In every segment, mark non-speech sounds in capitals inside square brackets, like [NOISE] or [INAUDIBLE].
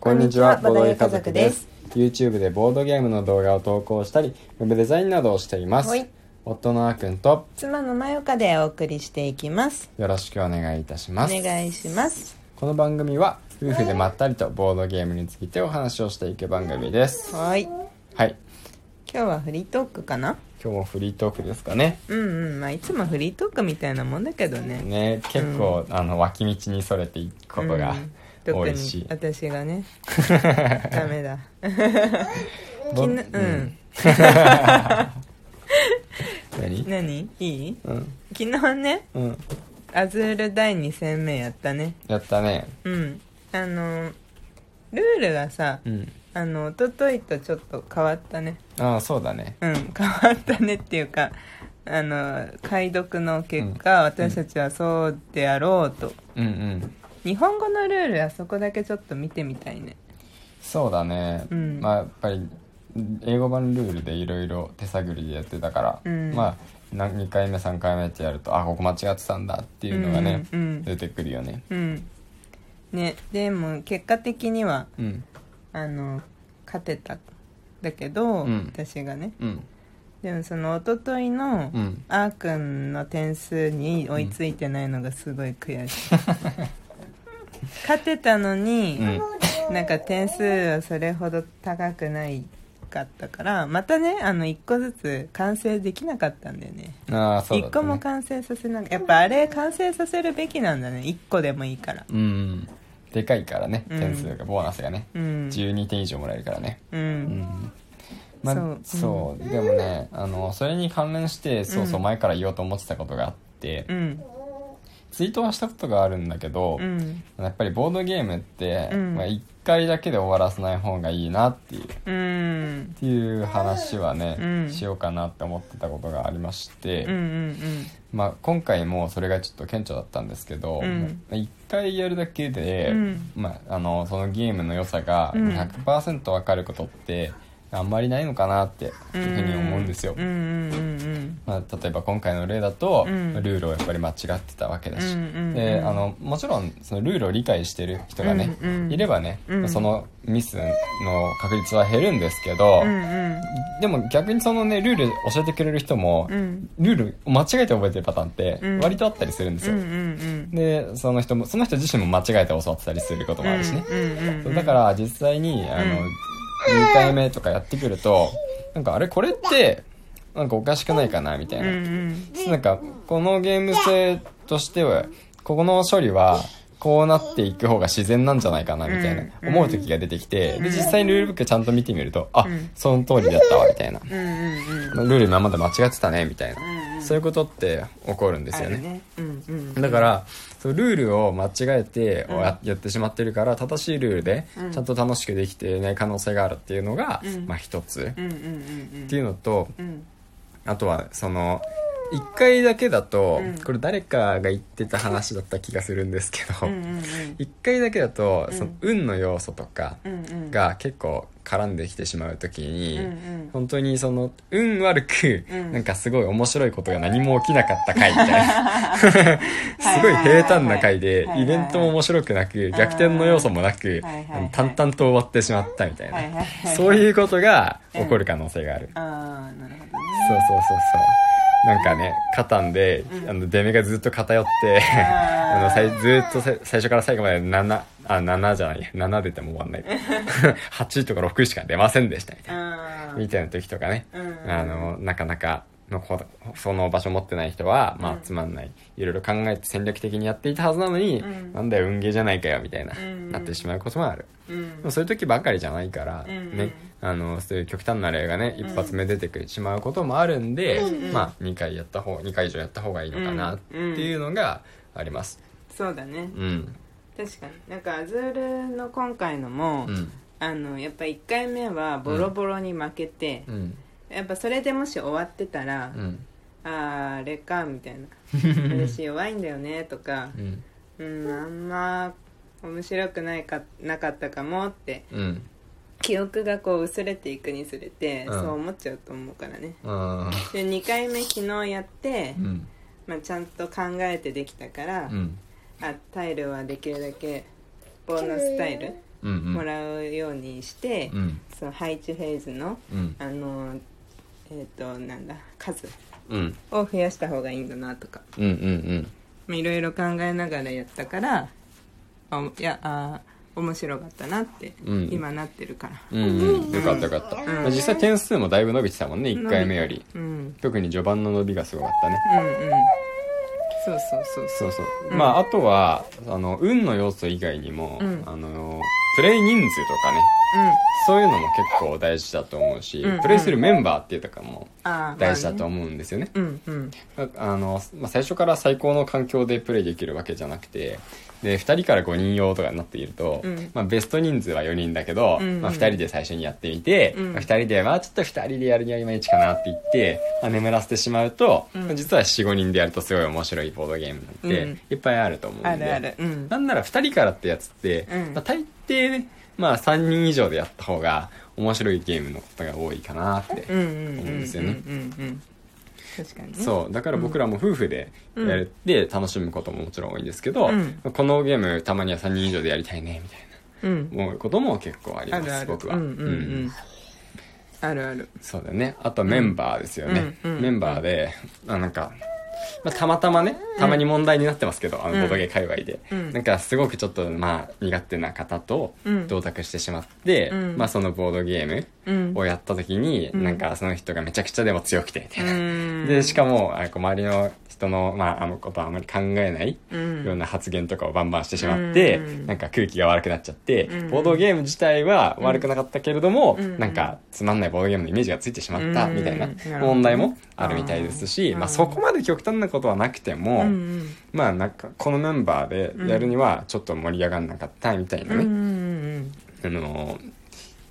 こんにちは、ボードゲー家族です。YouTube でボードゲームの動画を投稿したり、ウェブデザインなどをしていますはい。夫のあーくんと妻のまよかでお送りしていきますよろしくお願いいたします。お願いしますこの番組は、夫婦でまったりとボードゲームについてお話をしていく番組です。はい今はい。日はフリートークかな？今日もフリートークですかね。うんうんまあいつもフリートークみたいなもんだけどねね、結構、あの、脇道にそれていくことがうん特に。私がね。[LAUGHS] ダメだ。ぼきなうん。[LAUGHS] 何？何？いい？うん。昨日ねうん。アズール第2戦目やったね。やったね。うん。あのルールがさうん。あの一昨日とちょっと変わったね。ああ、そうだね。うん。変わったねっていうかあの解読の結果、私たちはそうであろうと。うんうん。日本語のルールあそこだけちょっと見てみたいね。そうだね、うん。まあやっぱり英語版ルールでいろいろ手探りでやってたから、うん。まあな2回目3回目ってやるとあここ間違ってたんだっていうのがね、うんうん。出てくるよね。うん。ねでも結果的にはうん。あの勝てただけど、うん。私がね。うん。でもその一昨日のうん。あーくんの点数に追いついてないのがすごい悔しい、[LAUGHS] 勝てたのに、うん。なんか点数はそれほど高くないかったからまたねあの1個ずつ完成できなかったんだよね。ああそうだ1った、ね、個も完成させなやっぱあれ完成させるべきなんだね。1個でもいいから。うん。でかいからねうん。点数が、ボーナスがね、うん。12点以上もらえるからね。ううんん。まあそう。そう,、でもねあのそれに関連してそうそううん。前から言おうと思ってたことがあって、うんツイートはしたことがあるんだけど、うん。やっぱりボードゲームって、うん。まあ、1回だけで終わらせない方がいいなっていう。っうん。ていう話はね、うん。しようかなって思ってたことがありまして、うんうんまあ、今回もそれがちょっと顕著だったんですけど、うん。まあ、1回やるだけで、うん。まあ、あのそのゲームの良さがうん。100%分かることってあんまりないのかなっていうふうに思うんですよ。まあ、例えば今回の例だと、うん。ルールをやっぱり間違ってたわけだし、であのもちろんそのルールを理解してる人がね、うんうん。いればね、うん。そのミスの確率は減るんですけど、うんうん。でも逆にそのねルール教えてくれる人も、うん。ルールを間違えて覚えてるパターンってうん。割とあったりするんですよ、でその人もその人自身も間違えて教わってたりすることもあるしね、だから実際にあの、うん2回目とかやってくるとなんかあれこれってなんかおかしくないかなみたいな、うんうん。なんかこのゲーム性としてはここの処理はこうなっていく方が自然なんじゃないかなみたいなうん思う時が出てきてで実際にルールブックちゃんと見てみるとあうん。その通りだったわみたいな。ルール今まで間違ってたねみたいな。そういうことって起こるんですよね。だからそうルールを間違えてうん。ややってしまってるから正しいルールでうん。ちゃんと楽しくできていない可能性があるっていうのがうん。まあ一つ。っていうのとうん。あとはその一回だけだとうん。これ誰かが言ってた話だった気がするんですけどうんうんうん。一回だけだとうん。その運の要素とかうんうん。が結構絡んできてしまう時にうんうん。本当にその運悪くうん。なんかすごい面白いことが何も起きなかった回みたいな。[LAUGHS] すごい平坦な回ではいはいはいイベントも面白くなく逆転の要素もなくはいはいはい。あの淡々と終わってしまったみたいはいはいなはい。そういうことが起こる可能性がある。ああなるほどね。そうそうそうそうなんかねカタンでうん。あの出目がずっと偏って [LAUGHS] あのさいずっとさ最初から最後まで7あ7じゃない7出ても終わんない。[LAUGHS] 8とか6しか出ませんでしたみたいな。あみたいな時とかね。うん。あのなかなかのこその場所持ってない人は、まあうんつまんない。いろいろ考えて戦略的にやっていたはずなのに、うん。なんだよ運ゲーじゃないかよみたいな、うん。なってしまうこともある、うん。でもそういう時ばかりじゃないから、うん。ねあのそういう極端な例がね一発目出てくしまうこともあるんで、うん。まあ2回やった方2回以上やった方がいいのかなっていうのがあります。そうだね。うん。確かに。なんかアズールの今回のも、うん。あのやっぱ1回目はボロボロに負けて、うんやっぱそれでもし終わってたら、うん。あーあれかみたいな。[LAUGHS] 私弱いんだよねとか。うん。うんあんま面白くないかなかったかもってうん。記憶がこう薄れていくにつれて、うん。そう思っちゃうと思うからね。うんで2回目昨日やって、うん。まあ、ちゃんと考えてできたから、うん。あタイルはできるだけボーナスタイルうんうん。もらうようにして、うん。その配置フェーズのうん。あのえっ、となんだ数うん。を増やした方がいいんだなとか。うんうんまあいろいろ考えながらやったからあいやあ面白かったなって、うん。今なってるから。うんうん。うんよかったよかった、ん。まあ実際点数もだいぶ伸びてたもんね1回目より。うん。特に序盤の伸びがすごかったね。うんうん。そうそうそうそう。そう、う。んまああとはあの運の要素以外にも、うん。あのプレイ人数とかね。そういうのも結構大事だと思うし、うんプレイするメンバーっていうとかも大事だと思うんですよね。うんうの、まあ、最初から最高の環境でプレイできるわけじゃなくてで2人から5人用とかになっていると、うん。まあ、ベスト人数は4人だけど、うんうん。まあ、2人で最初にやってみて、うん。まあ、2人でまあちょっと2人でやるにはいまいちかなって言って、まあ、眠らせてしまうと、うん。まあ実は45人でやるとすごい面白いボードゲームなんて、うん。いっぱいあると思うんで。あるある。うん。なんなら2人からってやつって、うん。まあ、大抵ね、まあ、3人以上でやった方が面白いゲームのことが多いかなって思うんですよね確かにね。そう。だから僕らも夫婦でやるって楽しむことももちろん多いんですけど、うん。このゲームたまには3人以上でやりたいねみたいうん。な思うことも結構ありますある僕は、うんうんうん。あるある。そうだね。あとメンバーですよね、うん。うんメンバーで、あなんか、まあ、たまたまねたまに問題になってますけど、あのボードゲー界隈で、うん。なんかすごくちょっとまあ苦手な方とうん。同卓してしまって、うん。まあそのボードゲームうんをやった時に、うん。なんかその人がめちゃくちゃでも強くてみたいな、うん。でしかもあこう周りの人の,、まあ、あのことはあまり考えないうん。ような発言とかをバンバンしてしまって、うん。なんか空気が悪くなっちゃって、うん。ボードゲーム自体は悪くなかったけれども、うん。なんかつまんないボードゲームのイメージがついてしまったうん。みたいな問題もあるみたいですし、うんまあ、そこまで極端なことはなくても、まあなんかこのメンバーでやるにはちょっと盛り上がんなかったみたいなね、あの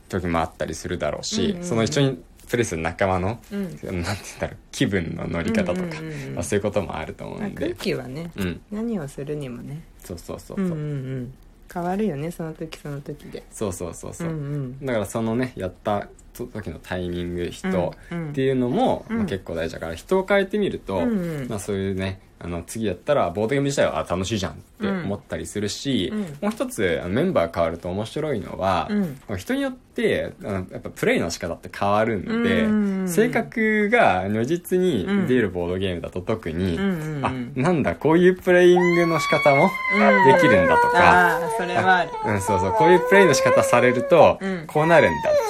時もあったりするだろうし、うんその一緒にプレイする仲間の、うん。なんて言うんだろう気分の乗り方とか、うんうんうんうん。まあ、そういうこともあると思うんで、気はねうん、何をするにもね。そうそうそうそう、うんうんうん。変わるよねその時その時で。そうそうそうそう、んうん。だからそのねやった時のタイミング人っていうのも、うん。まあ、結構大事だから人を変えてみると、まあ、そういうねあの次やったらボードゲーム自体はあ楽しいじゃんって思ったりするし、うん。もう一つメンバー変わると面白いのは、うん。人によってやっぱプレイの仕方って変わるんで、うん性格が如実に出るボードゲームだと特に、あなんだこういうプレイングの仕方もできるんだとか、ああそれはある。うん、そうそうこういうプレイの仕方されると、うん。こうなるんだうん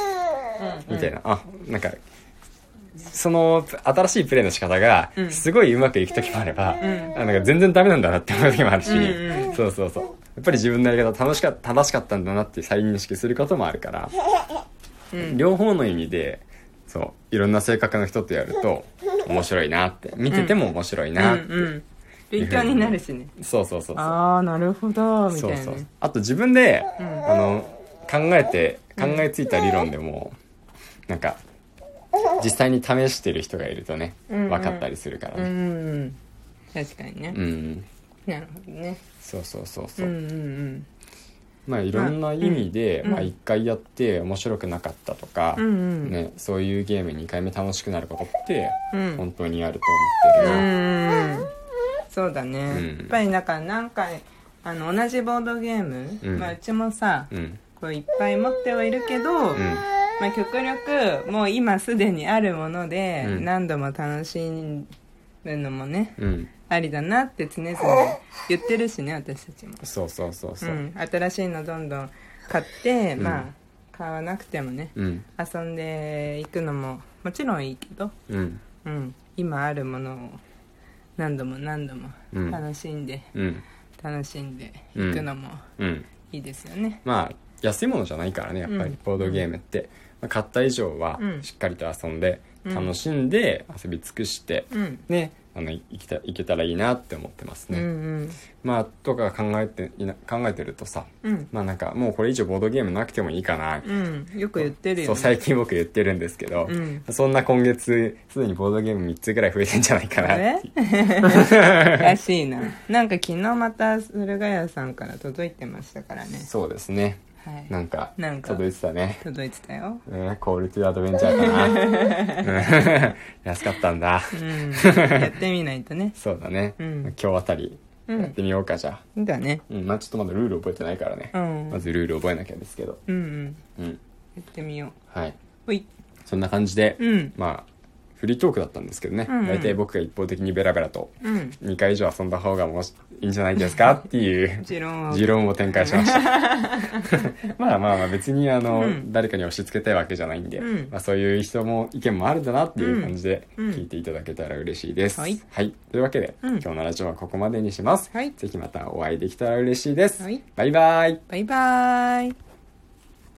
みたいな、あなんかその新しいプレイの仕方がうん。すごいうまくいく時もあれば、ん。あなんか全然ダメなんだなって思う時もあるし、うんうんそうそうそう。やっぱり自分のやり方楽しか正しかったんだなって再認識することもあるから、うん。両方の意味でそういろんな性格の人とやると面白いなって。見てても面白いなって、うんうん。勉強になるしね。そうそうそうそう。ああなるほどみたそそういう。あと自分で、ん。あの考えて考えついた理論でも、なんか実際に試してる人がいるとね、うんうん。分かったりするからうねん。確かにね。うん、なるほどね。そうそうそうそう。う、んうんまあいろんな意味で、うん。まあ一回やって面白くなかったとか、うんうん。ね、そういうゲーム2回目楽しくなることってうん。本当にあると思ってるうな、んそうだね、うん。やっぱりだから何回あの同じボードゲーム、うん。まあ、うちもさうん。こういっぱい持ってはいるけど、うんまあ、極力もう今すでにあるものでうん。何度も楽しむのもね、うん。ありだなって常々言ってるしね私たちも、そうそうそうそう。う、ん、新しいのどんどん買って、うん。まあ買わなくてもねうん。遊んでいくのももちろんいいけど、うん。うん、今あるものを何度も何度もうん。楽しんで、うん。楽しんでいくのもうん。いいですよね、まあ安いものじゃないからねやっぱりうん。ボードゲームって、まあ、買った以上はうん。しっかりと遊んでうん。楽しんで遊び尽くして、うん。ねあのいたいけたらいいなって思ってますね、うんうん。まあとか考えていな考えてるとさうん。まあなんかもうこれ以上ボードゲームなくてもいいかな、うん。よく言ってるよ、ね、そう最近僕言ってるんですけど、うん。そんな今月すでにボードゲーム3つぐらい増えてんじゃないかなあって。れ？[LAUGHS] らしいな。なんか昨日また駿河屋さんから届いてましたからね。そうですねはい。なんかなんか届いてたね。届いてたよ。うんコールトゥアドベンチャーかな。う [LAUGHS] ん安かったんだ。うん。やってみないとね。[LAUGHS] そうだね、うん。今日あたりうん。やってみようかじゃあ。だね。うんまあちょっとまだルール覚えてないからね、うん。まずルール覚えなきゃですけど。うんうん。うん。やってみよう。はい。ほい。そんな感じで、うん。まあフリートークだったんですけどね、うんうん。大体僕が一方的にベラベラとうん。2回以上遊んだ方がもしいいんじゃないですかっていう [LAUGHS] 持論を。展開しました。[LAUGHS] まあまあまあ別にあの、うん。誰かに押し付けたいわけじゃないんで、うん。まあ、そういう人も意見もあるんだなっていう感じでうん。聞いていただけたら嬉しいです、はい。というわけで、うん。今日のラジオはここまでにします、はい。ぜひまたお会いできたら嬉しいです、はい。バイバイ。バイバーイ